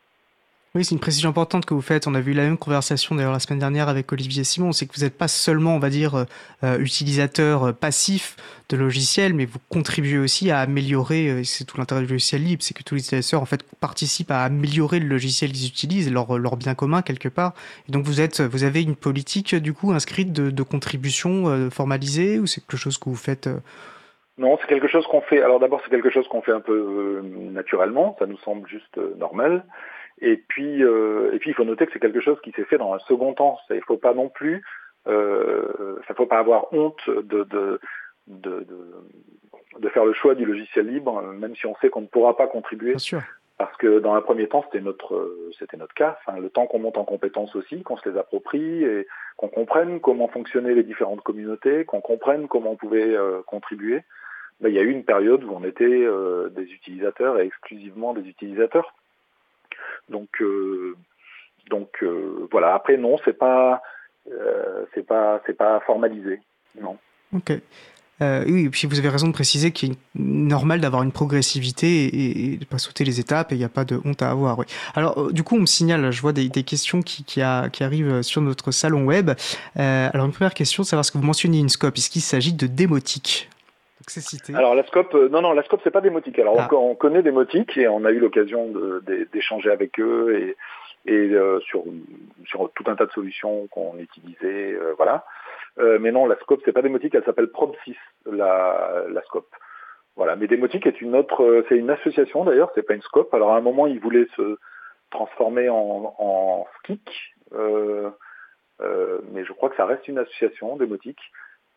Oui, c'est une précision importante que vous faites. On a vu la même conversation d'ailleurs la semaine dernière avec Olivier Simon. C'est que vous n'êtes pas seulement, on va dire, euh, euh utilisateur euh, passif de logiciels, mais vous contribuez aussi à améliorer. Euh, c'est tout l'intérêt du logiciel libre, c'est que tous les utilisateurs en fait participent à améliorer le logiciel qu'ils utilisent, leur, leur bien commun quelque part. Et donc vous êtes, vous avez une politique du coup inscrite de, de contribution formalisée ou c'est quelque chose que vous faites non, c'est quelque chose qu'on fait. Alors d'abord, c'est quelque chose qu'on fait un peu naturellement. Ça nous semble juste normal. Et puis, euh, et puis, il faut noter que c'est quelque chose qui s'est fait dans un second temps. Il ne faut pas non plus, euh, ça faut pas avoir honte de, de, de, de, faire le choix du logiciel libre, même si on sait qu'on ne pourra pas contribuer. Bien sûr. Parce que dans un premier temps, c'était notre, c'était notre cas. Enfin, le temps qu'on monte en compétences aussi, qu'on se les approprie et qu'on comprenne comment fonctionnaient les différentes communautés, qu'on comprenne comment on pouvait euh, contribuer. Ben, il y a eu une période où on était euh, des utilisateurs et exclusivement des utilisateurs. Donc, euh, donc euh, voilà. Après, non, c'est pas, euh, c'est pas, c'est pas formalisé. Non. Ok. oui, et puis vous avez raison de préciser qu'il est normal d'avoir une progressivité et, de ne pas sauter les étapes et il n'y a pas de honte à avoir. Oui. Alors, du coup, on me signale, je vois des, questions qui, qui, arrivent sur notre salon web. alors, une première question, savoir ce que vous mentionniez une scope. Est-ce qu'il s'agit de démotique? Alors la scope, euh, non non, la scope c'est pas démotique. Alors ah. on, connaît démotique et on a eu l'occasion d'échanger avec eux et, et euh, sur sur tout un tas de solutions qu'on utilisait, euh, voilà. mais non, la scope c'est pas démotique, elle s'appelle Prob6 la la scope. Voilà, mais démotique est une autre, c'est une association d'ailleurs, c'est pas une scope. Alors à un moment ils voulaient se transformer en, en SKIC, mais je crois que ça reste une association démotique.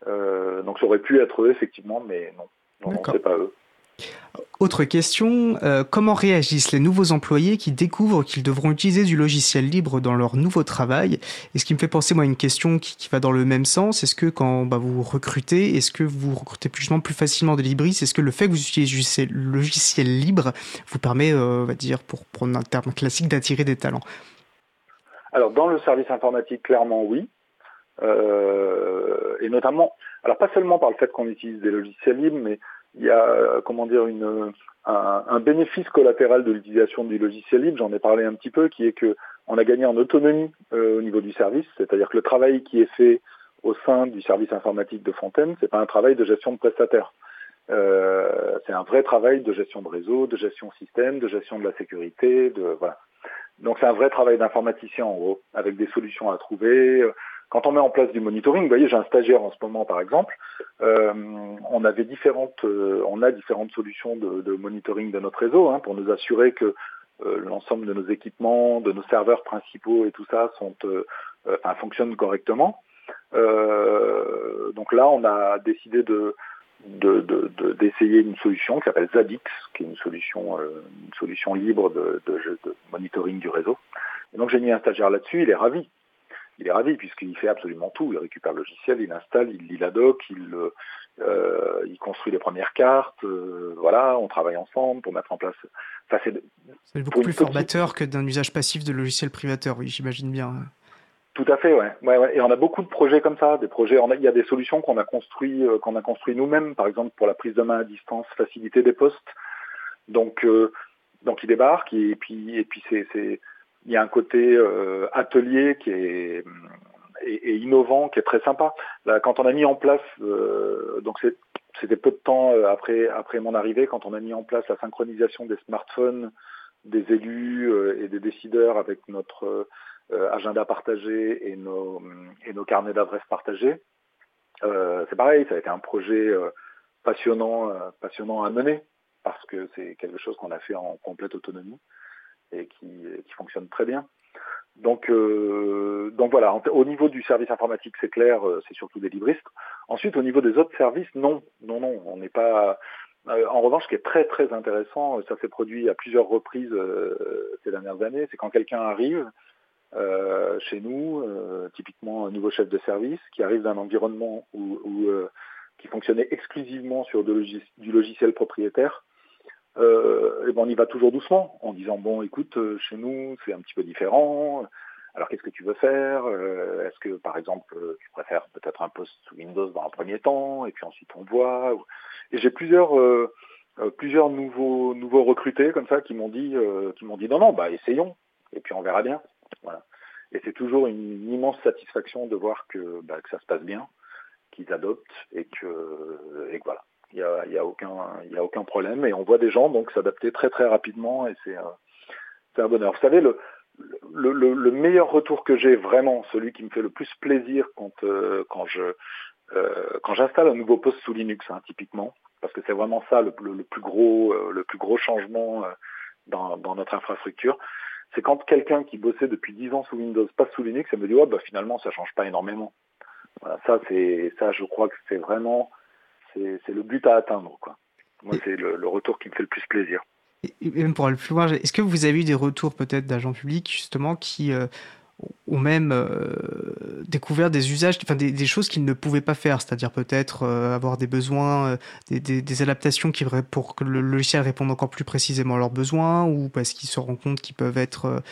Euh, donc ça aurait pu être eux, effectivement, mais non, non, non c'est pas eux. Autre question, euh, comment réagissent les nouveaux employés qui découvrent qu'ils devront utiliser du logiciel libre dans leur nouveau travail? Et ce qui me fait penser, moi, à une question qui, qui va dans le même sens, est-ce que quand bah, vous recrutez, est-ce que vous recrutez plus, plus facilement des libristes Est-ce que le fait que vous utilisez le logiciel libre vous permet, euh, on va dire, pour prendre un terme classique, d'attirer des talents? Alors, dans le service informatique, clairement, oui. Euh, et notamment, alors pas seulement par le fait qu'on utilise des logiciels libres, mais il y a, euh, comment dire, une, un, un bénéfice collatéral de l'utilisation du logiciel libre, j'en ai parlé un petit peu, qui est que on a gagné en autonomie euh, au niveau du service, c'est-à-dire que le travail qui est fait au sein du service informatique de Fontaine, c'est pas un travail de gestion de prestataire. Euh, c'est un vrai travail de gestion de réseau, de gestion système, de gestion de la sécurité, de voilà. Donc c'est un vrai travail d'informaticien en gros, avec des solutions à trouver, quand on met en place du monitoring, vous voyez, j'ai un stagiaire en ce moment par exemple, euh, on avait différentes, euh, a différentes solutions de, monitoring de notre réseau hein, pour nous assurer que euh, l'ensemble de nos équipements, de nos serveurs principaux et tout ça fonctionnent correctement. donc là, on a décidé de d'essayer de, une solution qui s'appelle Zadix, qui est une solution, une solution libre de monitoring du réseau. Et donc j'ai mis un stagiaire là-dessus, il est ravi il est ravi puisqu'il fait absolument tout. Il récupère le logiciel, il installe, il lit la doc, il, euh, il construit les premières cartes. Euh, voilà, on travaille ensemble pour mettre en place. c'est beaucoup plus formateur que d'un usage passif de logiciel privateur, oui, j'imagine bien. Tout à fait, ouais. ouais, ouais. Et on a beaucoup de projets comme ça, des projets. On a, il y a des solutions qu'on a construit, euh, qu'on a construit nous-mêmes, par exemple pour la prise de main à distance, faciliter des postes. Donc, donc il débarque et puis et puis c'est il y a un côté euh, atelier qui est et, innovant, qui est très sympa. Là, quand on a mis en place, euh, donc c'était peu de temps euh, après après mon arrivée, quand on a mis en place la synchronisation des smartphones des élus et des décideurs avec notre agenda partagé et nos et nos carnets d'adresses partagés. c'est pareil, ça a été un projet passionnant passionnant à mener parce que c'est quelque chose qu'on a fait en complète autonomie et qui, fonctionne très bien. Donc, euh, voilà, au niveau du service informatique, c'est clair, euh, c'est surtout des libristes. Ensuite, au niveau des autres services, non, non, non, on n'est pas. Euh, en revanche, ce qui est très très intéressant, ça s'est produit à plusieurs reprises ces dernières années, c'est quand quelqu'un arrive chez nous, typiquement un nouveau chef de service qui arrive d'un environnement où, qui fonctionnait exclusivement sur du logiciel propriétaire, euh, ben on y va toujours doucement en disant bon écoute chez nous c'est un petit peu différent alors qu'est-ce que tu veux faire? Euh, Est-ce que par exemple tu préfères peut-être un poste sous Windows dans un premier temps et puis ensuite on voit Et j'ai plusieurs euh, euh, plusieurs nouveaux nouveaux recrutés comme ça qui m'ont dit qui m'ont dit non non bah essayons et puis on verra bien. Voilà. Et c'est toujours une immense satisfaction de voir que bah, que ça se passe bien, qu'ils adoptent et que et que voilà. Il y a, y a aucun il y a aucun problème et on voit des gens donc s'adapter très très rapidement et c'est c'est un bonheur. Vous savez le le, le, le, meilleur retour que j'ai vraiment, celui qui me fait le plus plaisir quand euh, quand je euh, quand j'installe un nouveau poste sous Linux, hein, typiquement, parce que c'est vraiment ça le, plus gros euh, le plus gros changement dans, dans notre infrastructure, c'est quand quelqu'un qui bossait depuis 10 ans sous Windows passe sous Linux et me dit ouais bah finalement ça change pas énormément. Voilà, ça c'est ça je crois que c'est vraiment c'est le but à atteindre quoi. Moi c'est le, le retour qui me fait le plus plaisir. Et même pour aller plus loin, est-ce que vous avez eu des retours peut-être d'agents publics justement qui euh, ont même euh, découvert des usages, enfin des, des choses qu'ils ne pouvaient pas faire, c'est-à-dire peut-être euh, avoir des besoins, des, des, des, adaptations qui pour que le logiciel réponde encore plus précisément à leurs besoins, ou parce qu'ils se rendent compte qu'ils peuvent être,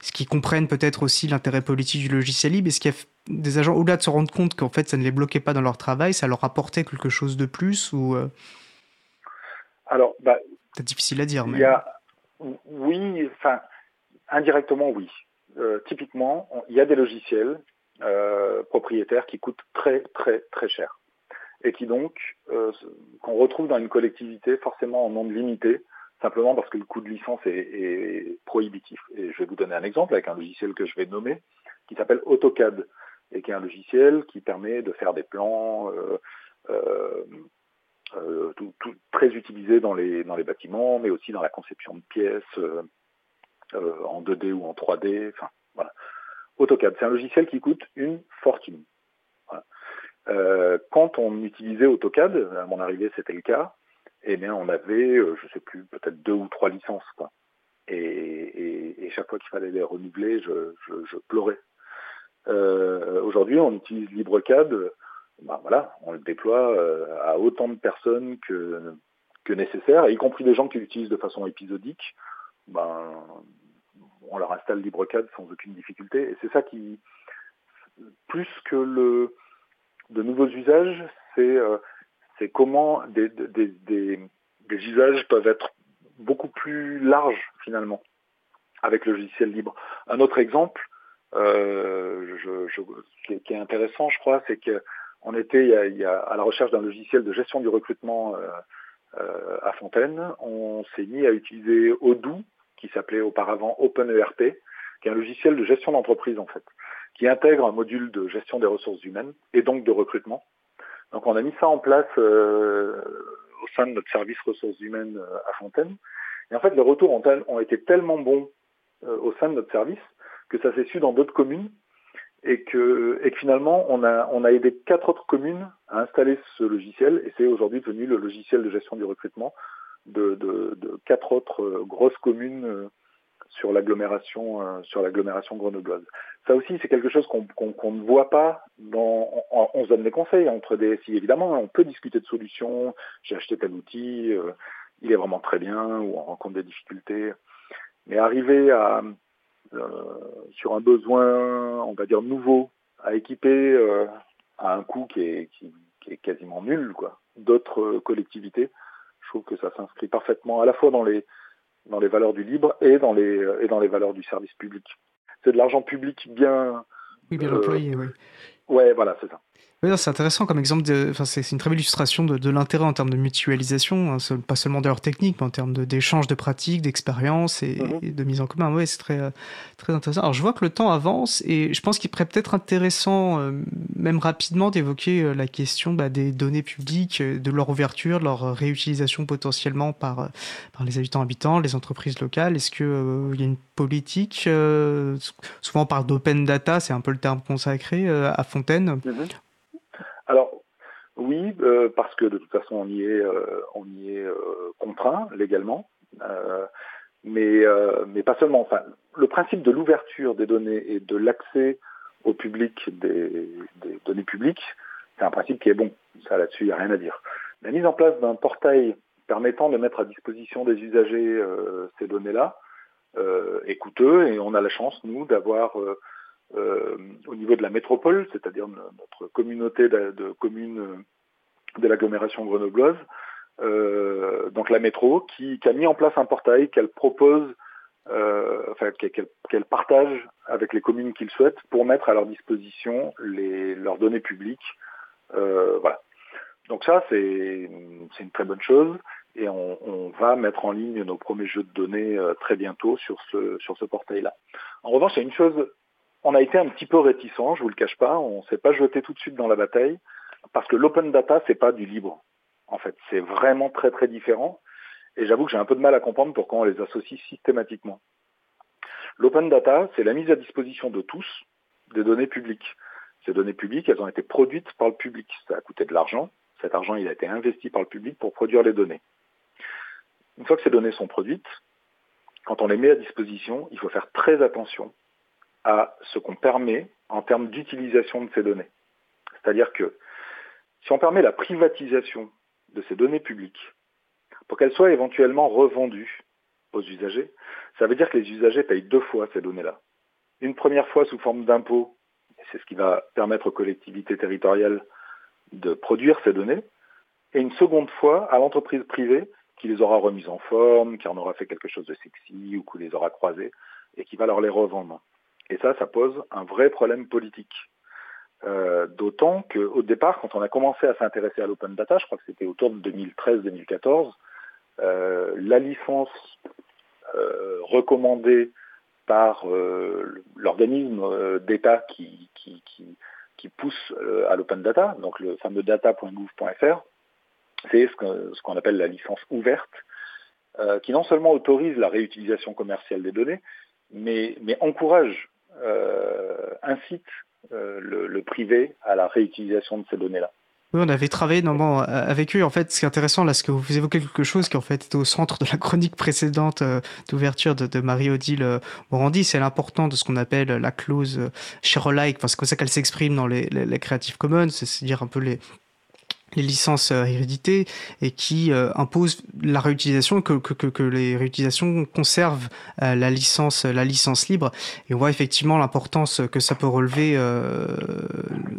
ce qu'ils comprennent peut-être aussi l'intérêt politique du logiciel libre. Est-ce qu'il y a des agents au-delà de se rendre compte qu'en fait ça ne les bloquait pas dans leur travail, ça leur apportait quelque chose de plus ou alors, bah, c'est difficile à dire, mais. Y a, oui, enfin, indirectement, oui. Euh, typiquement, il y a des logiciels euh, propriétaires qui coûtent très, très, très cher. Et qui donc, euh, qu'on retrouve dans une collectivité forcément en nombre limité, simplement parce que le coût de licence est, est, prohibitif. Et je vais vous donner un exemple avec un logiciel que je vais nommer, qui s'appelle AutoCAD, et qui est un logiciel qui permet de faire des plans, euh, euh, tout, tout, très utilisé dans les, dans les bâtiments, mais aussi dans la conception de pièces euh, en 2D ou en 3D. Enfin, voilà. AutoCAD, c'est un logiciel qui coûte une fortune. Voilà. Euh, quand on utilisait AutoCAD, à mon arrivée c'était le cas, eh bien on avait, euh, je sais plus, peut-être deux ou trois licences. Quoi. Et, et, et chaque fois qu'il fallait les renouveler, je, je, je pleurais. Euh, Aujourd'hui, on utilise LibreCAD ben voilà, on le déploie euh, à autant de personnes que, que nécessaire, y compris des gens qui l'utilisent de façon épisodique. Ben, on leur installe LibreCAD sans aucune difficulté. Et c'est ça qui, plus que le, de nouveaux usages, c'est euh, comment des, des, des, des, usages peuvent être beaucoup plus larges finalement avec le logiciel libre. Un autre exemple euh, je, je, qui, est, qui, est, intéressant, je crois, c'est que on était il y a, il y a à la recherche d'un logiciel de gestion du recrutement euh, à Fontaine. On s'est mis à utiliser Odoo, qui s'appelait auparavant OpenERP, qui est un logiciel de gestion d'entreprise en fait, qui intègre un module de gestion des ressources humaines et donc de recrutement. Donc on a mis ça en place euh, au sein de notre service ressources humaines euh, à Fontaine. Et en fait, les retours ont, ont été tellement bons euh, au sein de notre service que ça s'est su dans d'autres communes et que, et que finalement on a, on a aidé quatre autres communes à installer ce logiciel et c'est aujourd'hui devenu le logiciel de gestion du recrutement de, de, de quatre autres euh, grosses communes euh, sur l'agglomération euh, sur l'agglomération grenobloise. Ça aussi c'est quelque chose qu'on qu'on ne voit pas dans on, se donne des conseils entre des si évidemment on peut discuter de solutions, j'ai acheté tel outil, il est vraiment très bien ou on rencontre des difficultés. Mais arriver à sur un besoin, on va dire nouveau, à équiper euh, à un coût qui est, qui, qui est quasiment nul, quoi. D'autres euh, collectivités, je trouve que ça s'inscrit parfaitement à la fois dans les dans les valeurs du libre et dans les et dans les valeurs du service public. C'est de l'argent public bien oui, bien employé, oui. Ouais, voilà, c'est ça. Oui, c'est intéressant comme exemple. C'est une très belle illustration de, de l'intérêt en termes de mutualisation, hein, pas seulement d'ailleurs technique, mais en termes d'échange de, de, pratiques, d'expériences et, -hmm. et, de mise en commun. Oui, c'est très, euh, très intéressant. Alors, je vois que le temps avance et je pense qu'il serait peut-être intéressant, euh, même rapidement, d'évoquer euh, la question bah, des données publiques, de leur ouverture, de leur réutilisation potentiellement par, par les habitants habitants, les entreprises locales. Est-ce qu'il euh, y a une politique Souvent, on parle d'open data, c'est un peu le terme consacré à -hmm. Alors oui, euh, parce que de toute façon on y est, euh, on y est euh, contraint légalement. mais, mais pas seulement. Enfin, le principe de l'ouverture des données et de l'accès au public des, des données publiques, c'est un principe qui est bon. Ça, là-dessus, il n'y a rien à dire. La mise en place d'un portail permettant de mettre à disposition des usagers ces données-là est coûteux et on a la chance, nous, d'avoir euh, au niveau de la métropole, c'est-à-dire notre communauté de, communes de l'agglomération grenobloise, donc la métro, qui, a mis en place un portail qu'elle propose, enfin qu'elle partage avec les communes qu'ils souhaitent pour mettre à leur disposition les, leurs données publiques. voilà. Donc ça, c'est une très bonne chose et on, va mettre en ligne nos premiers jeux de données euh, très bientôt sur ce, sur ce portail-là. En revanche, il y a une chose, on a été un petit peu réticent, je vous le cache pas, on ne s'est pas jeté tout de suite dans la bataille, parce que l'open data, c'est pas du libre. En fait, c'est vraiment très très différent. Et j'avoue que j'ai un peu de mal à comprendre pourquoi on les associe systématiquement. L'open data, c'est la mise à disposition de tous des données publiques. Ces données publiques, elles ont été produites par le public. Ça a coûté de l'argent, cet argent, il a été investi par le public pour produire les données. Une fois que ces données sont produites, quand on les met à disposition, il faut faire très attention à ce qu'on permet en termes d'utilisation de ces données. C'est-à-dire que si on permet la privatisation de ces données publiques pour qu'elles soient éventuellement revendues aux usagers, ça veut dire que les usagers payent deux fois ces données-là. Une première fois sous forme d'impôt, c'est ce qui va permettre aux collectivités territoriales de produire ces données, et une seconde fois à l'entreprise privée qui les aura remises en forme, qui en aura fait quelque chose de sexy ou qui les aura croisées et qui va leur les revendre. Et ça, ça pose un vrai problème politique. Euh, d'autant qu'au départ, quand on a commencé à s'intéresser à l'open data, je crois que c'était autour de 2013-2014, euh, la licence euh, recommandée par l'organisme d'État qui, pousse à l'open data, donc le fameux data.gouv.fr, c'est ce qu'on appelle la licence ouverte, qui non seulement autorise la réutilisation commerciale des données, mais, encourage, incite le, privé à la réutilisation de ces données-là. Oui, on avait travaillé normalement avec eux. En fait, ce qui est intéressant, là, c'est que vous évoquez quelque chose qui en fait était au centre de la chronique précédente d'ouverture de, Marie-Odile Morandi, c'est l'important de ce qu'on appelle la clause share-alike. Enfin, c'est comme ça qu'elle s'exprime dans les, les Creative Commons, c'est-à-dire un peu les, les licences euh, héréditées et qui euh, imposent la réutilisation que, que, que, les réutilisations conservent euh, la licence la licence libre. Et on voit effectivement l'importance que ça peut relever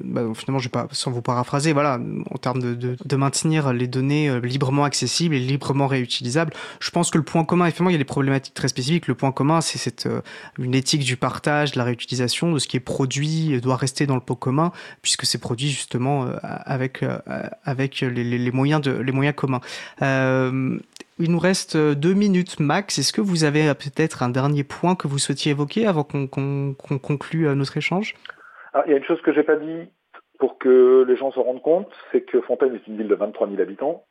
bah, finalement je vais pas sans vous paraphraser voilà en termes de, de, de, maintenir les données librement accessibles et librement réutilisables. Je pense que le point commun effectivement il y a des problématiques très spécifiques. Le point commun c'est cette une éthique du partage de la réutilisation de ce qui est produit doit rester dans le pot commun puisque c'est produit justement avec avec les, moyens, de, les moyens communs. Euh, il nous reste deux minutes max. Est-ce que vous avez peut-être un dernier point que vous souhaitiez évoquer avant qu'on conclue euh, notre échange? Ah, Il y a une chose que j'ai pas dit pour que les gens se rendent compte, c'est que Fontaine est une ville de 23 000 habitants.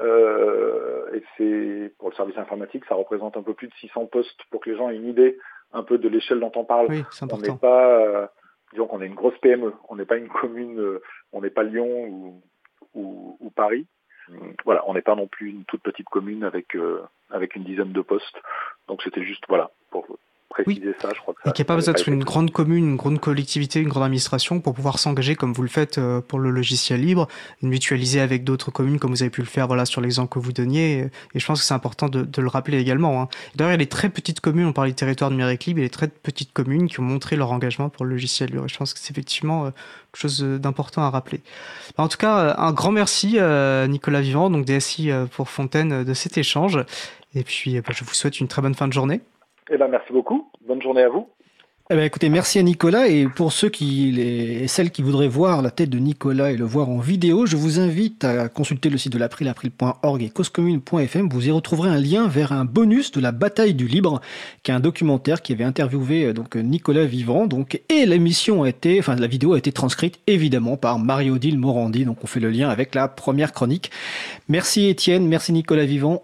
Euh, et c'est pour le service informatique, ça représente un peu plus de 600 postes pour que les gens aient une idée un peu de l'échelle dont on parle. Oui, on n'est pas, disons qu'on est une grosse PME. On n'est pas une commune, on n'est pas Lyon ou, ou, ou Paris. Voilà, on n'est pas non plus une toute petite commune avec euh, avec une dizaine de postes. Donc c'était juste voilà pour préciser ça, je crois que ça, Et qu'il n'y a pas besoin d'être une grande commune, une grande collectivité, une grande administration pour pouvoir s'engager comme vous le faites euh, pour le logiciel libre, mutualiser avec d'autres communes comme vous avez pu le faire voilà, sur l'exemple que vous donniez. Et je pense que c'est important de, de, le rappeler également. Hein. D'ailleurs, il y a des très petites communes, on parle du territoire numérique libre, il y a des très petites communes qui ont montré leur engagement pour le logiciel libre. Et je pense que c'est effectivement euh, quelque chose d'important à rappeler. En tout cas, euh, un grand merci Nicolas Vivant, donc DSI pour Fontaine, de cet échange. Et puis, bah, je vous souhaite une très bonne fin de journée. Eh ben, merci beaucoup. Bonne journée à vous. Eh ben, écoutez, merci à Nicolas. Et pour ceux qui, les, celles qui voudraient voir la tête de Nicolas et le voir en vidéo, je vous invite à consulter le site de l'April, april.org et causecommune.fm. Vous y retrouverez un lien vers un bonus de la bataille du libre, qui est un documentaire qui avait interviewé euh, donc Nicolas Vivant. Donc, et l'émission a été, enfin, la vidéo a été transcrite évidemment par Marie-Odile Morandi. Donc, on fait le lien avec la première chronique. Merci Étienne, merci Nicolas Vivant.